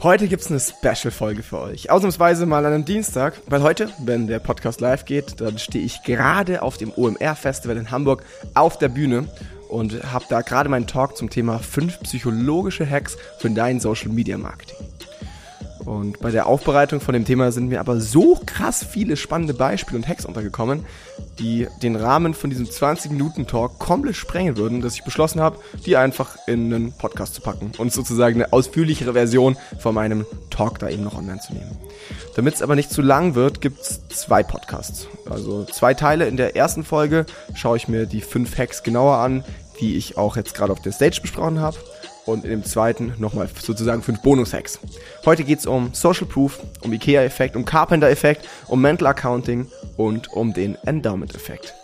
Heute gibt's eine Special-Folge für euch. Ausnahmsweise mal an einem Dienstag, weil heute, wenn der Podcast live geht, dann stehe ich gerade auf dem OMR-Festival in Hamburg auf der Bühne und habe da gerade meinen Talk zum Thema 5 psychologische Hacks für dein Social-Media-Marketing. Und bei der Aufbereitung von dem Thema sind mir aber so krass viele spannende Beispiele und Hacks untergekommen, die den Rahmen von diesem 20-Minuten-Talk komplett sprengen würden, dass ich beschlossen habe, die einfach in einen Podcast zu packen und sozusagen eine ausführlichere Version von meinem Talk da eben noch online zu nehmen. Damit es aber nicht zu lang wird, gibt's zwei Podcasts. Also zwei Teile. In der ersten Folge schaue ich mir die fünf Hacks genauer an, die ich auch jetzt gerade auf der Stage besprochen habe und in dem zweiten nochmal sozusagen fünf Bonus-Hacks. Heute geht es um Social Proof, um IKEA-Effekt, um Carpenter-Effekt, um Mental Accounting und um den Endowment-Effekt.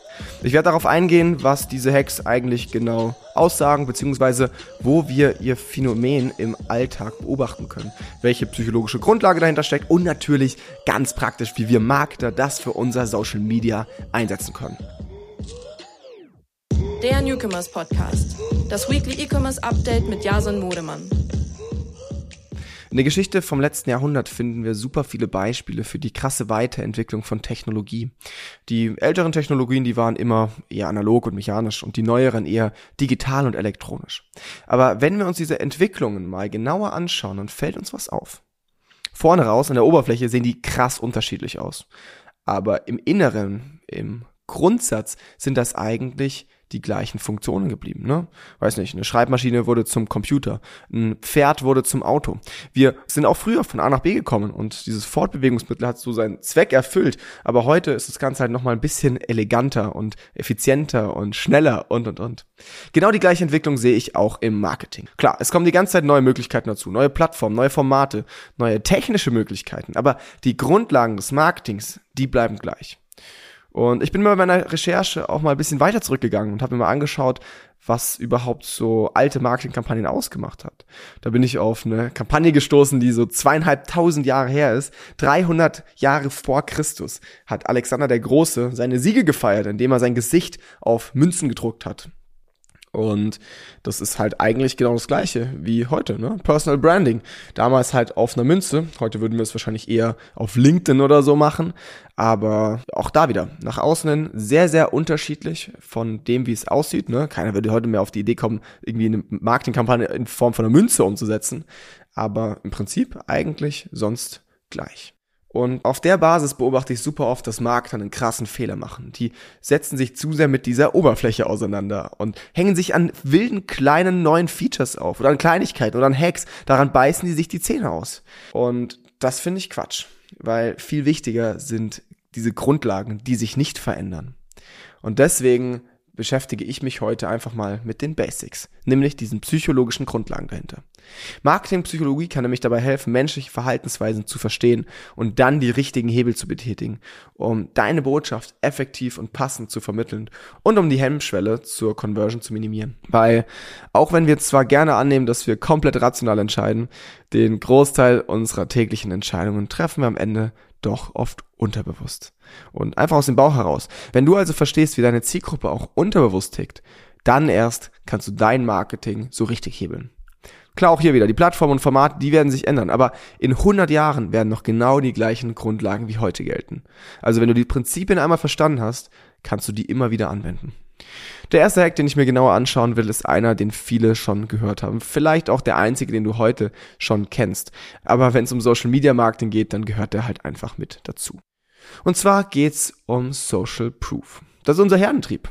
Ich werde darauf eingehen, was diese Hacks eigentlich genau aussagen, beziehungsweise wo wir ihr Phänomen im Alltag beobachten können, welche psychologische Grundlage dahinter steckt und natürlich ganz praktisch, wie wir Marketer das für unser Social Media einsetzen können. Der Newcomers Podcast. Das Weekly E-Commerce Update mit Jason Modemann. In der Geschichte vom letzten Jahrhundert finden wir super viele Beispiele für die krasse Weiterentwicklung von Technologie. Die älteren Technologien, die waren immer eher analog und mechanisch und die neueren eher digital und elektronisch. Aber wenn wir uns diese Entwicklungen mal genauer anschauen, dann fällt uns was auf. Vorne raus an der Oberfläche sehen die krass unterschiedlich aus. Aber im Inneren, im Grundsatz sind das eigentlich die gleichen Funktionen geblieben. Ne? Weiß nicht, eine Schreibmaschine wurde zum Computer, ein Pferd wurde zum Auto. Wir sind auch früher von A nach B gekommen und dieses Fortbewegungsmittel hat so seinen Zweck erfüllt. Aber heute ist das Ganze halt nochmal ein bisschen eleganter und effizienter und schneller und und und. Genau die gleiche Entwicklung sehe ich auch im Marketing. Klar, es kommen die ganze Zeit neue Möglichkeiten dazu, neue Plattformen, neue Formate, neue technische Möglichkeiten. Aber die Grundlagen des Marketings, die bleiben gleich. Und ich bin bei meiner Recherche auch mal ein bisschen weiter zurückgegangen und habe mir mal angeschaut, was überhaupt so alte Marketingkampagnen ausgemacht hat. Da bin ich auf eine Kampagne gestoßen, die so zweieinhalbtausend Jahre her ist. 300 Jahre vor Christus hat Alexander der Große seine Siege gefeiert, indem er sein Gesicht auf Münzen gedruckt hat. Und das ist halt eigentlich genau das gleiche wie heute, ne? Personal Branding. Damals halt auf einer Münze. Heute würden wir es wahrscheinlich eher auf LinkedIn oder so machen. Aber auch da wieder, nach außen hin sehr, sehr unterschiedlich von dem, wie es aussieht. Ne? Keiner würde heute mehr auf die Idee kommen, irgendwie eine Marketingkampagne in Form von einer Münze umzusetzen. Aber im Prinzip eigentlich sonst gleich. Und auf der Basis beobachte ich super oft, dass Marketer einen krassen Fehler machen. Die setzen sich zu sehr mit dieser Oberfläche auseinander und hängen sich an wilden kleinen neuen Features auf oder an Kleinigkeiten oder an Hacks. Daran beißen die sich die Zähne aus. Und das finde ich Quatsch, weil viel wichtiger sind diese Grundlagen, die sich nicht verändern. Und deswegen beschäftige ich mich heute einfach mal mit den Basics, nämlich diesen psychologischen Grundlagen dahinter. Marketingpsychologie kann nämlich dabei helfen, menschliche Verhaltensweisen zu verstehen und dann die richtigen Hebel zu betätigen, um deine Botschaft effektiv und passend zu vermitteln und um die Hemmschwelle zur Conversion zu minimieren. Weil auch wenn wir zwar gerne annehmen, dass wir komplett rational entscheiden, den Großteil unserer täglichen Entscheidungen treffen wir am Ende doch oft unterbewusst. Und einfach aus dem Bauch heraus. Wenn du also verstehst, wie deine Zielgruppe auch unterbewusst tickt, dann erst kannst du dein Marketing so richtig hebeln. Klar, auch hier wieder, die Plattform und Formate, die werden sich ändern, aber in 100 Jahren werden noch genau die gleichen Grundlagen wie heute gelten. Also wenn du die Prinzipien einmal verstanden hast, kannst du die immer wieder anwenden. Der erste Hack, den ich mir genauer anschauen will, ist einer, den viele schon gehört haben. Vielleicht auch der einzige, den du heute schon kennst. Aber wenn es um Social Media Marketing geht, dann gehört der halt einfach mit dazu. Und zwar geht's um Social Proof. Das ist unser Herdentrieb.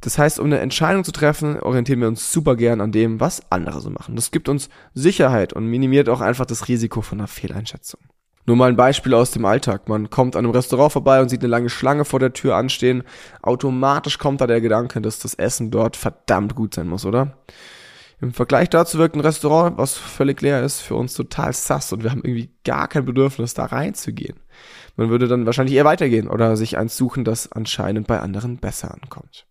Das heißt, um eine Entscheidung zu treffen, orientieren wir uns super gern an dem, was andere so machen. Das gibt uns Sicherheit und minimiert auch einfach das Risiko von einer Fehleinschätzung. Nur mal ein Beispiel aus dem Alltag. Man kommt an einem Restaurant vorbei und sieht eine lange Schlange vor der Tür anstehen. Automatisch kommt da der Gedanke, dass das Essen dort verdammt gut sein muss, oder? Im Vergleich dazu wirkt ein Restaurant, was völlig leer ist, für uns total sass und wir haben irgendwie gar kein Bedürfnis, da reinzugehen. Man würde dann wahrscheinlich eher weitergehen oder sich eins suchen, das anscheinend bei anderen besser ankommt.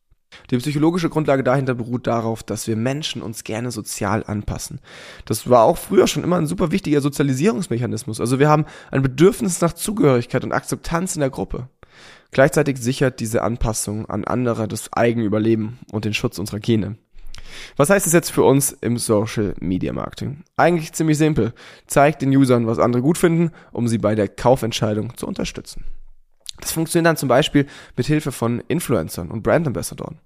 Die psychologische Grundlage dahinter beruht darauf, dass wir Menschen uns gerne sozial anpassen. Das war auch früher schon immer ein super wichtiger Sozialisierungsmechanismus. Also wir haben ein Bedürfnis nach Zugehörigkeit und Akzeptanz in der Gruppe. Gleichzeitig sichert diese Anpassung an andere das Eigenüberleben und den Schutz unserer Gene. Was heißt das jetzt für uns im Social Media Marketing? Eigentlich ziemlich simpel. Zeigt den Usern, was andere gut finden, um sie bei der Kaufentscheidung zu unterstützen. Das funktioniert dann zum Beispiel mit Hilfe von Influencern und Brand Ambassadoren.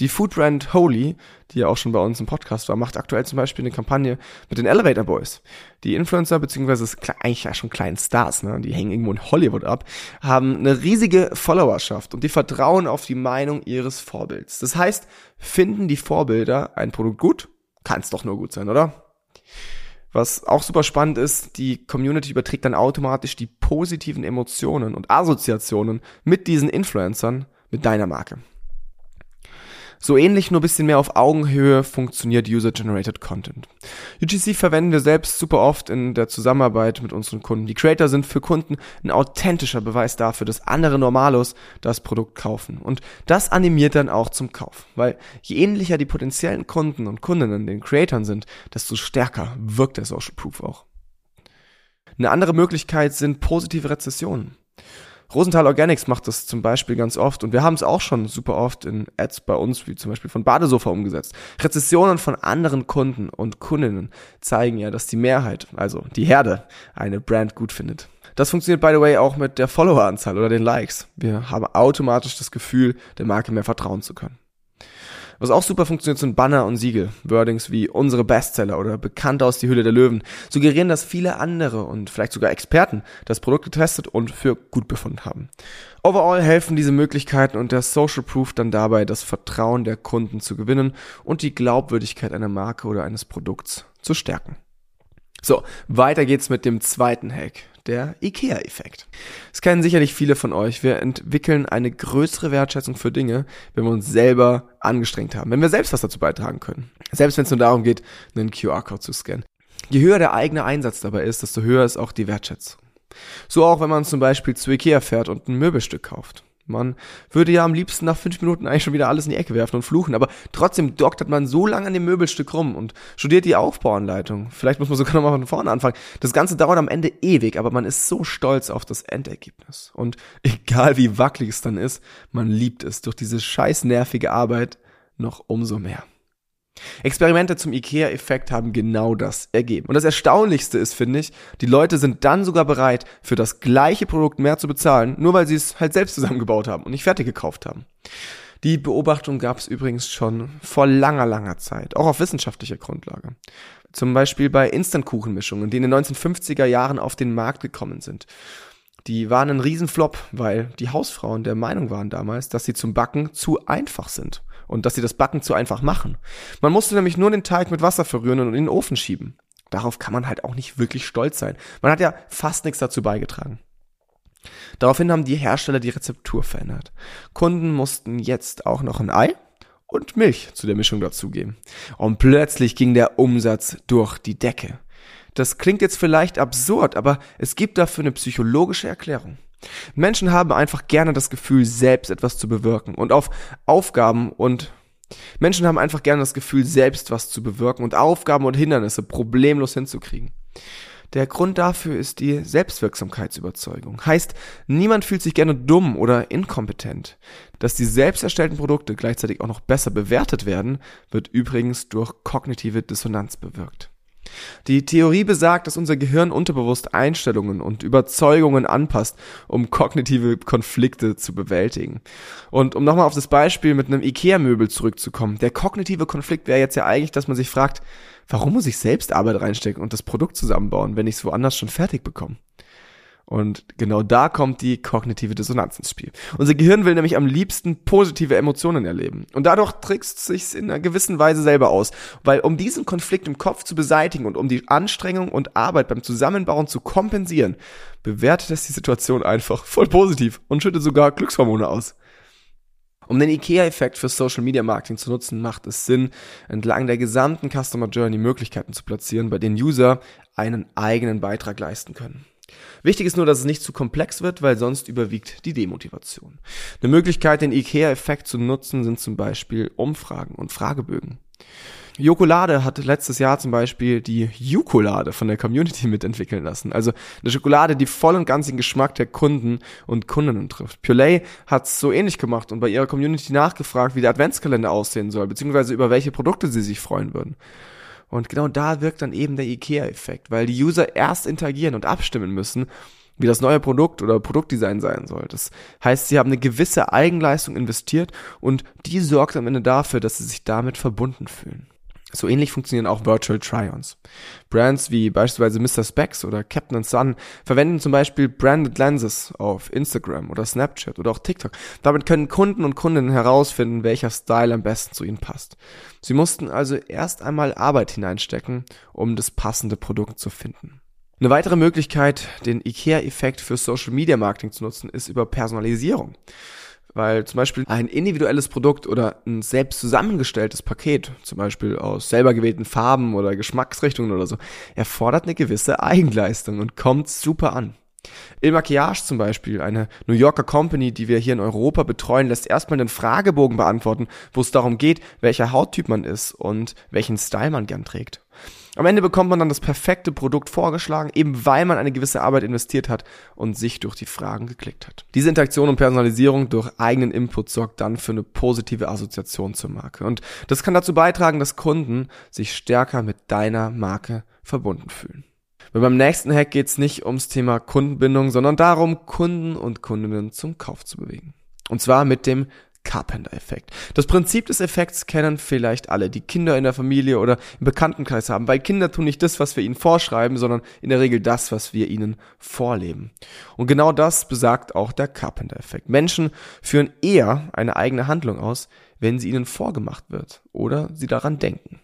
Die Food Brand Holy, die ja auch schon bei uns im Podcast war, macht aktuell zum Beispiel eine Kampagne mit den Elevator Boys. Die Influencer, beziehungsweise eigentlich ja schon kleinen Stars, ne, die hängen irgendwo in Hollywood ab, haben eine riesige Followerschaft und die vertrauen auf die Meinung ihres Vorbilds. Das heißt, finden die Vorbilder ein Produkt gut, kann es doch nur gut sein, oder? Was auch super spannend ist, die Community überträgt dann automatisch die positiven Emotionen und Assoziationen mit diesen Influencern mit deiner Marke. So ähnlich, nur bisschen mehr auf Augenhöhe funktioniert User-Generated Content. UGC verwenden wir selbst super oft in der Zusammenarbeit mit unseren Kunden. Die Creator sind für Kunden ein authentischer Beweis dafür, dass andere Normalos das Produkt kaufen. Und das animiert dann auch zum Kauf. Weil je ähnlicher die potenziellen Kunden und Kundinnen den Creatoren sind, desto stärker wirkt der Social Proof auch. Eine andere Möglichkeit sind positive Rezessionen. Rosenthal Organics macht das zum Beispiel ganz oft und wir haben es auch schon super oft in Ads bei uns, wie zum Beispiel von Badesofa umgesetzt. Rezessionen von anderen Kunden und Kundinnen zeigen ja, dass die Mehrheit, also die Herde, eine Brand gut findet. Das funktioniert, by the way, auch mit der Followeranzahl oder den Likes. Wir haben automatisch das Gefühl, der Marke mehr vertrauen zu können. Was auch super funktioniert, sind Banner und Siegel. Wordings wie unsere Bestseller oder bekannt aus die Hülle der Löwen suggerieren, dass viele andere und vielleicht sogar Experten das Produkt getestet und für gut befunden haben. Overall helfen diese Möglichkeiten und der Social Proof dann dabei, das Vertrauen der Kunden zu gewinnen und die Glaubwürdigkeit einer Marke oder eines Produkts zu stärken. So, weiter geht's mit dem zweiten Hack der IKEA-Effekt. Es kennen sicherlich viele von euch. Wir entwickeln eine größere Wertschätzung für Dinge, wenn wir uns selber angestrengt haben, wenn wir selbst was dazu beitragen können. Selbst wenn es nur darum geht, einen QR-Code zu scannen. Je höher der eigene Einsatz dabei ist, desto höher ist auch die Wertschätzung. So auch, wenn man zum Beispiel zu Ikea fährt und ein Möbelstück kauft. Man würde ja am liebsten nach fünf Minuten eigentlich schon wieder alles in die Ecke werfen und fluchen, aber trotzdem doktert man so lange an dem Möbelstück rum und studiert die Aufbauanleitung. Vielleicht muss man sogar nochmal von vorne anfangen. Das Ganze dauert am Ende ewig, aber man ist so stolz auf das Endergebnis. Und egal wie wackelig es dann ist, man liebt es durch diese scheiß nervige Arbeit noch umso mehr. Experimente zum IKEA-Effekt haben genau das ergeben. Und das Erstaunlichste ist, finde ich, die Leute sind dann sogar bereit, für das gleiche Produkt mehr zu bezahlen, nur weil sie es halt selbst zusammengebaut haben und nicht fertig gekauft haben. Die Beobachtung gab es übrigens schon vor langer, langer Zeit, auch auf wissenschaftlicher Grundlage. Zum Beispiel bei Instantkuchenmischungen, die in den 1950er Jahren auf den Markt gekommen sind. Die waren ein Riesenflop, weil die Hausfrauen der Meinung waren damals, dass sie zum Backen zu einfach sind und dass sie das Backen zu einfach machen. Man musste nämlich nur den Teig mit Wasser verrühren und in den Ofen schieben. Darauf kann man halt auch nicht wirklich stolz sein. Man hat ja fast nichts dazu beigetragen. Daraufhin haben die Hersteller die Rezeptur verändert. Kunden mussten jetzt auch noch ein Ei und Milch zu der Mischung dazugeben. Und plötzlich ging der Umsatz durch die Decke. Das klingt jetzt vielleicht absurd, aber es gibt dafür eine psychologische Erklärung. Menschen haben einfach gerne das Gefühl, selbst etwas zu bewirken und auf Aufgaben und Menschen haben einfach gerne das Gefühl, selbst was zu bewirken und Aufgaben und Hindernisse problemlos hinzukriegen. Der Grund dafür ist die Selbstwirksamkeitsüberzeugung. Heißt, niemand fühlt sich gerne dumm oder inkompetent. Dass die selbst erstellten Produkte gleichzeitig auch noch besser bewertet werden, wird übrigens durch kognitive Dissonanz bewirkt. Die Theorie besagt, dass unser Gehirn unterbewusst Einstellungen und Überzeugungen anpasst, um kognitive Konflikte zu bewältigen. Und um nochmal auf das Beispiel mit einem Ikea-Möbel zurückzukommen, der kognitive Konflikt wäre jetzt ja eigentlich, dass man sich fragt, warum muss ich selbst Arbeit reinstecken und das Produkt zusammenbauen, wenn ich es woanders schon fertig bekomme? Und genau da kommt die kognitive Dissonanz ins Spiel. Unser Gehirn will nämlich am liebsten positive Emotionen erleben. Und dadurch trickst es sich in einer gewissen Weise selber aus. Weil um diesen Konflikt im Kopf zu beseitigen und um die Anstrengung und Arbeit beim Zusammenbauen zu kompensieren, bewertet es die Situation einfach voll positiv und schüttet sogar Glückshormone aus. Um den IKEA-Effekt für Social Media Marketing zu nutzen, macht es Sinn, entlang der gesamten Customer Journey Möglichkeiten zu platzieren, bei denen User einen eigenen Beitrag leisten können. Wichtig ist nur, dass es nicht zu komplex wird, weil sonst überwiegt die Demotivation. Eine Möglichkeit, den IKEA-Effekt zu nutzen, sind zum Beispiel Umfragen und Fragebögen. Jokolade hat letztes Jahr zum Beispiel die Jukolade von der Community mitentwickeln lassen. Also eine Schokolade, die voll und ganz den Geschmack der Kunden und Kundinnen trifft. Purelay hat es so ähnlich gemacht und bei ihrer Community nachgefragt, wie der Adventskalender aussehen soll, beziehungsweise über welche Produkte sie sich freuen würden. Und genau da wirkt dann eben der IKEA-Effekt, weil die User erst interagieren und abstimmen müssen, wie das neue Produkt oder Produktdesign sein soll. Das heißt, sie haben eine gewisse Eigenleistung investiert und die sorgt am Ende dafür, dass sie sich damit verbunden fühlen. So ähnlich funktionieren auch Virtual Try-Ons. Brands wie beispielsweise Mr. Specs oder Captain Sun verwenden zum Beispiel Branded Lenses auf Instagram oder Snapchat oder auch TikTok. Damit können Kunden und Kundinnen herausfinden, welcher Style am besten zu ihnen passt. Sie mussten also erst einmal Arbeit hineinstecken, um das passende Produkt zu finden. Eine weitere Möglichkeit, den IKEA-Effekt für Social Media Marketing zu nutzen, ist über Personalisierung. Weil zum Beispiel ein individuelles Produkt oder ein selbst zusammengestelltes Paket, zum Beispiel aus selber gewählten Farben oder Geschmacksrichtungen oder so, erfordert eine gewisse Eigenleistung und kommt super an. Il Maquillage zum Beispiel, eine New Yorker Company, die wir hier in Europa betreuen, lässt erstmal einen Fragebogen beantworten, wo es darum geht, welcher Hauttyp man ist und welchen Style man gern trägt. Am Ende bekommt man dann das perfekte Produkt vorgeschlagen, eben weil man eine gewisse Arbeit investiert hat und sich durch die Fragen geklickt hat. Diese Interaktion und Personalisierung durch eigenen Input sorgt dann für eine positive Assoziation zur Marke. Und das kann dazu beitragen, dass Kunden sich stärker mit deiner Marke verbunden fühlen. Weil beim nächsten Hack geht es nicht ums Thema Kundenbindung, sondern darum, Kunden und Kundinnen zum Kauf zu bewegen. Und zwar mit dem Carpenter-Effekt. Das Prinzip des Effekts kennen vielleicht alle, die Kinder in der Familie oder im Bekanntenkreis haben, weil Kinder tun nicht das, was wir ihnen vorschreiben, sondern in der Regel das, was wir ihnen vorleben. Und genau das besagt auch der Carpenter-Effekt. Menschen führen eher eine eigene Handlung aus, wenn sie ihnen vorgemacht wird oder sie daran denken.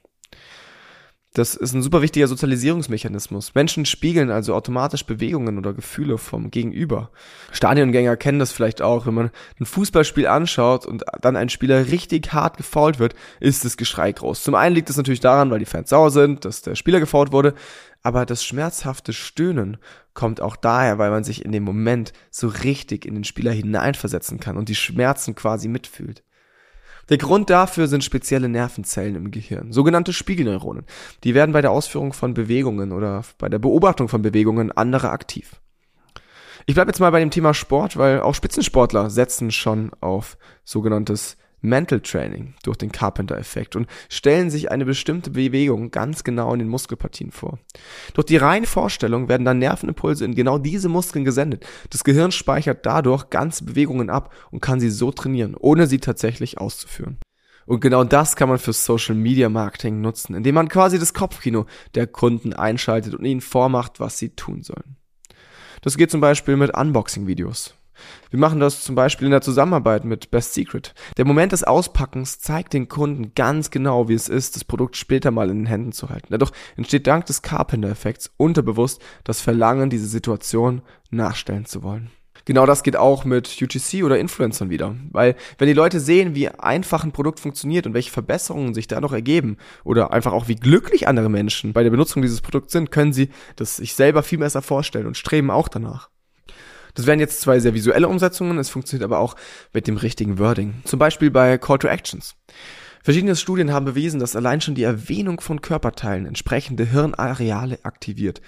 Das ist ein super wichtiger Sozialisierungsmechanismus. Menschen spiegeln also automatisch Bewegungen oder Gefühle vom Gegenüber. Stadiongänger kennen das vielleicht auch, wenn man ein Fußballspiel anschaut und dann ein Spieler richtig hart gefault wird, ist das Geschrei groß. Zum einen liegt es natürlich daran, weil die Fans sauer sind, dass der Spieler gefault wurde, aber das schmerzhafte Stöhnen kommt auch daher, weil man sich in dem Moment so richtig in den Spieler hineinversetzen kann und die Schmerzen quasi mitfühlt. Der Grund dafür sind spezielle Nervenzellen im Gehirn, sogenannte Spiegelneuronen. Die werden bei der Ausführung von Bewegungen oder bei der Beobachtung von Bewegungen anderer aktiv. Ich bleibe jetzt mal bei dem Thema Sport, weil auch Spitzensportler setzen schon auf sogenanntes Mental Training durch den Carpenter-Effekt und stellen sich eine bestimmte Bewegung ganz genau in den Muskelpartien vor. Durch die reine Vorstellung werden dann Nervenimpulse in genau diese Muskeln gesendet. Das Gehirn speichert dadurch ganze Bewegungen ab und kann sie so trainieren, ohne sie tatsächlich auszuführen. Und genau das kann man für Social Media Marketing nutzen, indem man quasi das Kopfkino der Kunden einschaltet und ihnen vormacht, was sie tun sollen. Das geht zum Beispiel mit Unboxing-Videos. Wir machen das zum Beispiel in der Zusammenarbeit mit Best Secret. Der Moment des Auspackens zeigt den Kunden ganz genau, wie es ist, das Produkt später mal in den Händen zu halten. Dadurch entsteht dank des Carpenter-Effekts unterbewusst das Verlangen, diese Situation nachstellen zu wollen. Genau das geht auch mit UGC oder Influencern wieder. Weil wenn die Leute sehen, wie einfach ein Produkt funktioniert und welche Verbesserungen sich dadurch ergeben oder einfach auch wie glücklich andere Menschen bei der Benutzung dieses Produkts sind, können sie das sich selber viel besser vorstellen und streben auch danach. Das wären jetzt zwei sehr visuelle Umsetzungen, es funktioniert aber auch mit dem richtigen Wording. Zum Beispiel bei Call to Actions. Verschiedene Studien haben bewiesen, dass allein schon die Erwähnung von Körperteilen entsprechende Hirnareale aktiviert.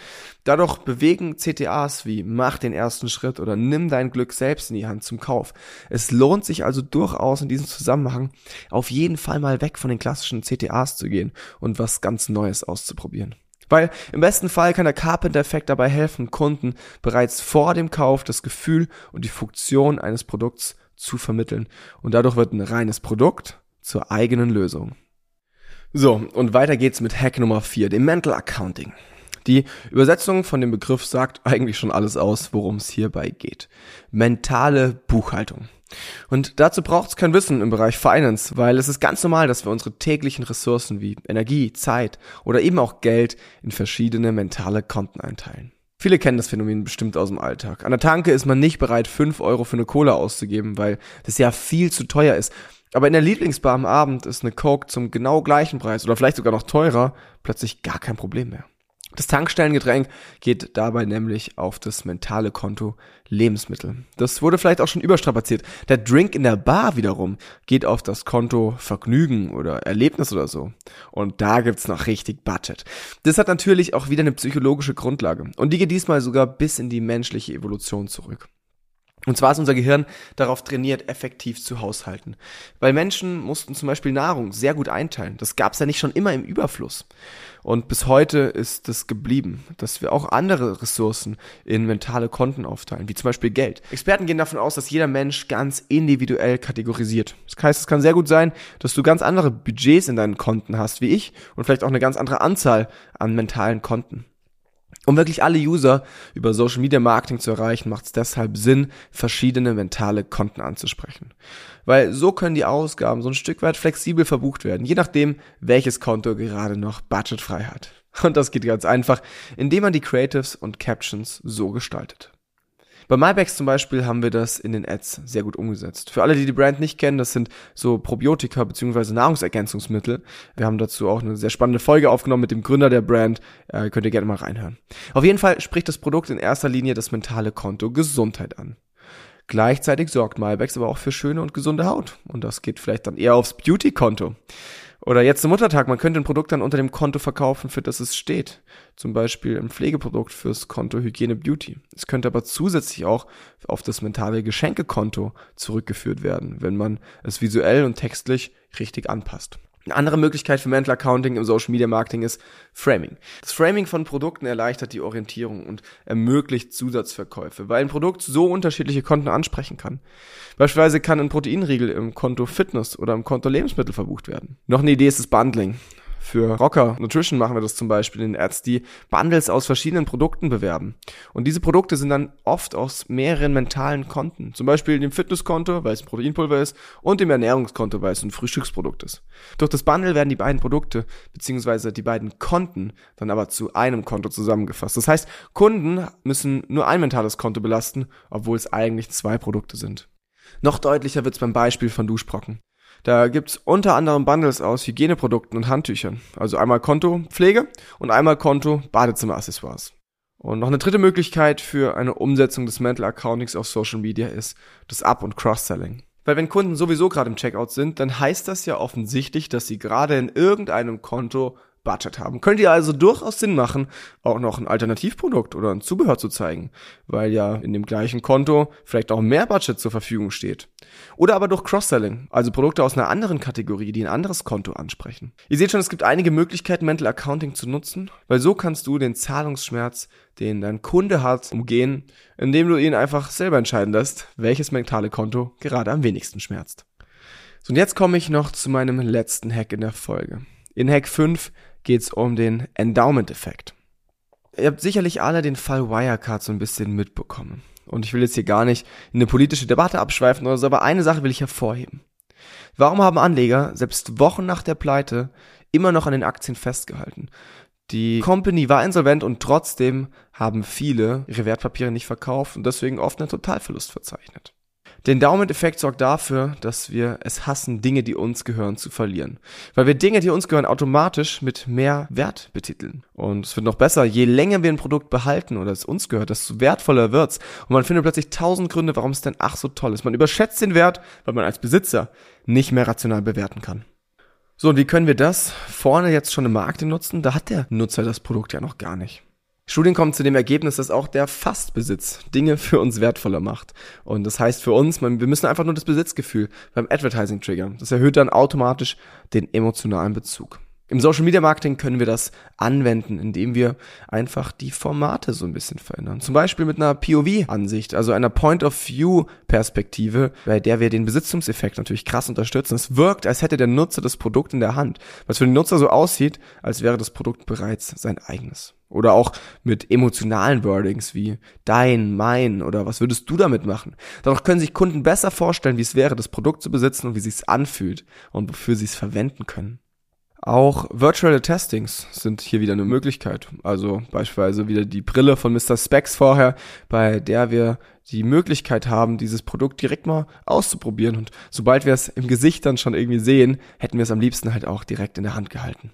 Dadurch bewegen CTAs wie mach den ersten Schritt oder nimm dein Glück selbst in die Hand zum Kauf. Es lohnt sich also durchaus in diesem Zusammenhang auf jeden Fall mal weg von den klassischen CTAs zu gehen und was ganz Neues auszuprobieren. Weil im besten Fall kann der Carpenter-Effekt dabei helfen, Kunden bereits vor dem Kauf das Gefühl und die Funktion eines Produkts zu vermitteln. Und dadurch wird ein reines Produkt zur eigenen Lösung. So, und weiter geht's mit Hack Nummer 4, dem Mental Accounting. Die Übersetzung von dem Begriff sagt eigentlich schon alles aus, worum es hierbei geht. Mentale Buchhaltung. Und dazu braucht es kein Wissen im Bereich Finance, weil es ist ganz normal, dass wir unsere täglichen Ressourcen wie Energie, Zeit oder eben auch Geld in verschiedene mentale Konten einteilen. Viele kennen das Phänomen bestimmt aus dem Alltag. An der Tanke ist man nicht bereit, 5 Euro für eine Cola auszugeben, weil das ja viel zu teuer ist. Aber in der Lieblingsbar am Abend ist eine Coke zum genau gleichen Preis oder vielleicht sogar noch teurer plötzlich gar kein Problem mehr. Das Tankstellengetränk geht dabei nämlich auf das mentale Konto Lebensmittel. Das wurde vielleicht auch schon überstrapaziert. Der Drink in der Bar wiederum geht auf das Konto Vergnügen oder Erlebnis oder so. Und da gibt's noch richtig Budget. Das hat natürlich auch wieder eine psychologische Grundlage. Und die geht diesmal sogar bis in die menschliche Evolution zurück. Und zwar ist unser Gehirn darauf trainiert, effektiv zu haushalten. Weil Menschen mussten zum Beispiel Nahrung sehr gut einteilen. Das gab es ja nicht schon immer im Überfluss. Und bis heute ist es geblieben, dass wir auch andere Ressourcen in mentale Konten aufteilen, wie zum Beispiel Geld. Experten gehen davon aus, dass jeder Mensch ganz individuell kategorisiert. Das heißt, es kann sehr gut sein, dass du ganz andere Budgets in deinen Konten hast wie ich und vielleicht auch eine ganz andere Anzahl an mentalen Konten. Um wirklich alle User über Social Media Marketing zu erreichen, macht es deshalb Sinn, verschiedene mentale Konten anzusprechen. Weil so können die Ausgaben so ein Stück weit flexibel verbucht werden, je nachdem, welches Konto gerade noch budgetfrei hat. Und das geht ganz einfach, indem man die Creatives und Captions so gestaltet. Bei MyBags zum Beispiel haben wir das in den Ads sehr gut umgesetzt. Für alle, die die Brand nicht kennen, das sind so Probiotika bzw. Nahrungsergänzungsmittel. Wir haben dazu auch eine sehr spannende Folge aufgenommen mit dem Gründer der Brand. Äh, könnt ihr gerne mal reinhören. Auf jeden Fall spricht das Produkt in erster Linie das mentale Konto Gesundheit an. Gleichzeitig sorgt MyBags aber auch für schöne und gesunde Haut. Und das geht vielleicht dann eher aufs Beauty-Konto. Oder jetzt zum Muttertag, man könnte ein Produkt dann unter dem Konto verkaufen, für das es steht. Zum Beispiel ein Pflegeprodukt fürs Konto Hygiene Beauty. Es könnte aber zusätzlich auch auf das mentale Geschenkekonto zurückgeführt werden, wenn man es visuell und textlich richtig anpasst. Eine andere Möglichkeit für Mental Accounting im Social Media Marketing ist Framing. Das Framing von Produkten erleichtert die Orientierung und ermöglicht Zusatzverkäufe, weil ein Produkt so unterschiedliche Konten ansprechen kann. Beispielsweise kann ein Proteinriegel im Konto Fitness oder im Konto Lebensmittel verbucht werden. Noch eine Idee ist das Bundling. Für Rocker Nutrition machen wir das zum Beispiel in Ads, die Bundles aus verschiedenen Produkten bewerben. Und diese Produkte sind dann oft aus mehreren mentalen Konten. Zum Beispiel dem Fitnesskonto, weil es ein Proteinpulver ist, und dem Ernährungskonto, weil es ein Frühstücksprodukt ist. Durch das Bundle werden die beiden Produkte beziehungsweise die beiden Konten dann aber zu einem Konto zusammengefasst. Das heißt, Kunden müssen nur ein mentales Konto belasten, obwohl es eigentlich zwei Produkte sind. Noch deutlicher wird es beim Beispiel von Duschbrocken. Da gibt's unter anderem Bundles aus Hygieneprodukten und Handtüchern. Also einmal Konto Pflege und einmal Konto Badezimmeraccessoires. Und noch eine dritte Möglichkeit für eine Umsetzung des Mental Accountings auf Social Media ist das Up- und Cross-Selling. Weil wenn Kunden sowieso gerade im Checkout sind, dann heißt das ja offensichtlich, dass sie gerade in irgendeinem Konto Budget haben. Könnte ja also durchaus Sinn machen, auch noch ein Alternativprodukt oder ein Zubehör zu zeigen, weil ja in dem gleichen Konto vielleicht auch mehr Budget zur Verfügung steht. Oder aber durch Cross-Selling, also Produkte aus einer anderen Kategorie, die ein anderes Konto ansprechen. Ihr seht schon, es gibt einige Möglichkeiten, Mental Accounting zu nutzen, weil so kannst du den Zahlungsschmerz, den dein Kunde hat, umgehen, indem du ihn einfach selber entscheiden lässt, welches mentale Konto gerade am wenigsten schmerzt. So, und jetzt komme ich noch zu meinem letzten Hack in der Folge. In Hack 5 geht es um den Endowment-Effekt. Ihr habt sicherlich alle den Fall Wirecard so ein bisschen mitbekommen. Und ich will jetzt hier gar nicht in eine politische Debatte abschweifen oder so, aber eine Sache will ich hervorheben. Warum haben Anleger selbst Wochen nach der Pleite immer noch an den Aktien festgehalten? Die Company war insolvent und trotzdem haben viele ihre Wertpapiere nicht verkauft und deswegen oft einen Totalverlust verzeichnet. Der Endowment-Effekt sorgt dafür, dass wir es hassen, Dinge, die uns gehören, zu verlieren. Weil wir Dinge, die uns gehören, automatisch mit mehr Wert betiteln. Und es wird noch besser, je länger wir ein Produkt behalten oder es uns gehört, desto wertvoller wird's. Und man findet plötzlich tausend Gründe, warum es denn ach so toll ist. Man überschätzt den Wert, weil man als Besitzer nicht mehr rational bewerten kann. So, und wie können wir das vorne jetzt schon im Markt nutzen? Da hat der Nutzer das Produkt ja noch gar nicht. Studien kommen zu dem Ergebnis, dass auch der Fastbesitz Dinge für uns wertvoller macht. Und das heißt für uns, wir müssen einfach nur das Besitzgefühl beim Advertising triggern. Das erhöht dann automatisch den emotionalen Bezug. Im Social Media Marketing können wir das anwenden, indem wir einfach die Formate so ein bisschen verändern. Zum Beispiel mit einer POV-Ansicht, also einer Point-of-View-Perspektive, bei der wir den Besitzungseffekt natürlich krass unterstützen. Es wirkt, als hätte der Nutzer das Produkt in der Hand, was für den Nutzer so aussieht, als wäre das Produkt bereits sein eigenes. Oder auch mit emotionalen Wordings wie dein, mein oder was würdest du damit machen? Dadurch können sich Kunden besser vorstellen, wie es wäre, das Produkt zu besitzen und wie es sich anfühlt und wofür sie es verwenden können. Auch virtuelle Testings sind hier wieder eine Möglichkeit. Also beispielsweise wieder die Brille von Mr. Specs vorher, bei der wir die Möglichkeit haben, dieses Produkt direkt mal auszuprobieren. Und sobald wir es im Gesicht dann schon irgendwie sehen, hätten wir es am liebsten halt auch direkt in der Hand gehalten.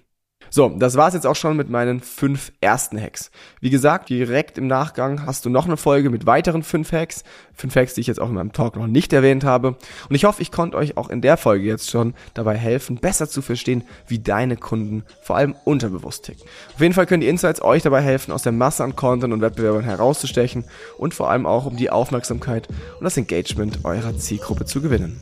So, das war's jetzt auch schon mit meinen fünf ersten Hacks. Wie gesagt, direkt im Nachgang hast du noch eine Folge mit weiteren fünf Hacks. Fünf Hacks, die ich jetzt auch in meinem Talk noch nicht erwähnt habe. Und ich hoffe, ich konnte euch auch in der Folge jetzt schon dabei helfen, besser zu verstehen, wie deine Kunden vor allem unterbewusst ticken. Auf jeden Fall können die Insights euch dabei helfen, aus der Masse an Content und Wettbewerbern herauszustechen und vor allem auch, um die Aufmerksamkeit und das Engagement eurer Zielgruppe zu gewinnen.